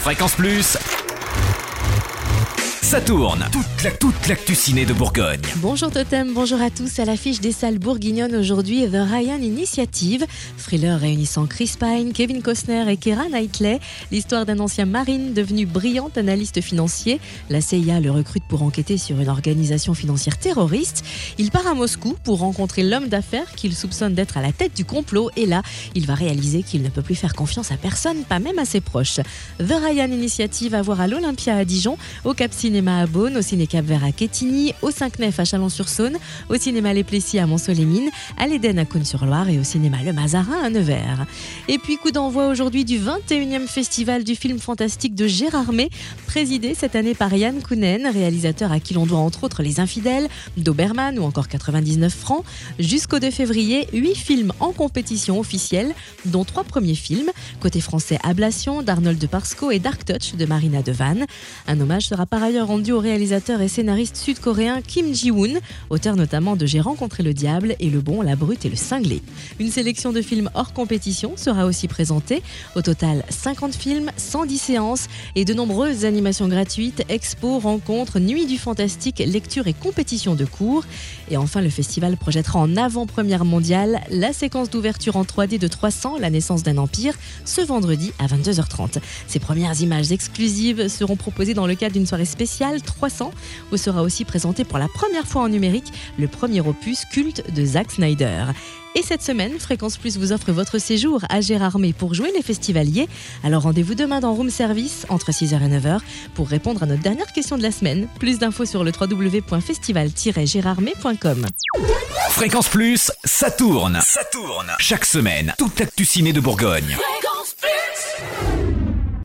Fréquence Plus. Ça tourne. Toute la, toute l'actu ciné de Bourgogne. Bonjour Totem, bonjour à tous. À l'affiche des salles bourguignonnes aujourd'hui, The Ryan Initiative. Thriller réunissant Chris Pine, Kevin Costner et Keira Knightley. L'histoire d'un ancien marine devenu brillant analyste financier. La CIA le recrute pour enquêter sur une organisation financière terroriste. Il part à Moscou pour rencontrer l'homme d'affaires qu'il soupçonne d'être à la tête du complot. Et là, il va réaliser qu'il ne peut plus faire confiance à personne, pas même à ses proches. The Ryan Initiative à voir à l'Olympia à Dijon, au Cap À Beaune, au Ciné Cap Vert à Quetigny, au 5 Nef à Chalon-sur-Saône, au Cinéma Les Plessis à Mont-Solémine, à l'Éden à Cône-sur-Loire et au Cinéma Le Mazarin à Nevers. Et puis coup d'envoi aujourd'hui du 21e Festival du film fantastique de Gérard May, présidé cette année par Yann Kounen, réalisateur à qui l'on doit entre autres Les Infidèles, Doberman ou encore 99 francs. Jusqu'au 2 février, 8 films en compétition officielle, dont 3 premiers films. Côté français, Ablation d'Arnold de Parsco et Dark Touch de Marina Devan. Un hommage sera par ailleurs rendu au réalisateur et scénariste sud-coréen Kim Ji-woon, auteur notamment de J'ai rencontré le diable et Le bon, la brute et le cinglé. Une sélection de films hors compétition sera aussi présentée. Au total, 50 films, 110 séances et de nombreuses animations gratuites, expos, rencontres, nuits du fantastique, lectures et compétitions de cours. Et enfin, le festival projettera en avant-première mondiale la séquence d'ouverture en 3D de 300, la naissance d'un empire, ce vendredi à 22h30. Ces premières images exclusives seront proposées dans le cadre d'une soirée spéciale 300, où sera aussi présenté pour la première fois en numérique le premier opus culte de Zack Snyder. Et cette semaine, Fréquence Plus vous offre votre séjour à Gérardmer pour jouer les festivaliers. Alors rendez-vous demain dans Room Service entre 6h et 9h pour répondre à notre dernière question de la semaine. Plus d'infos sur le www.festival-gérardmer.com. Fréquence Plus, ça tourne. Ça tourne. Chaque semaine, toute l'actu de Bourgogne.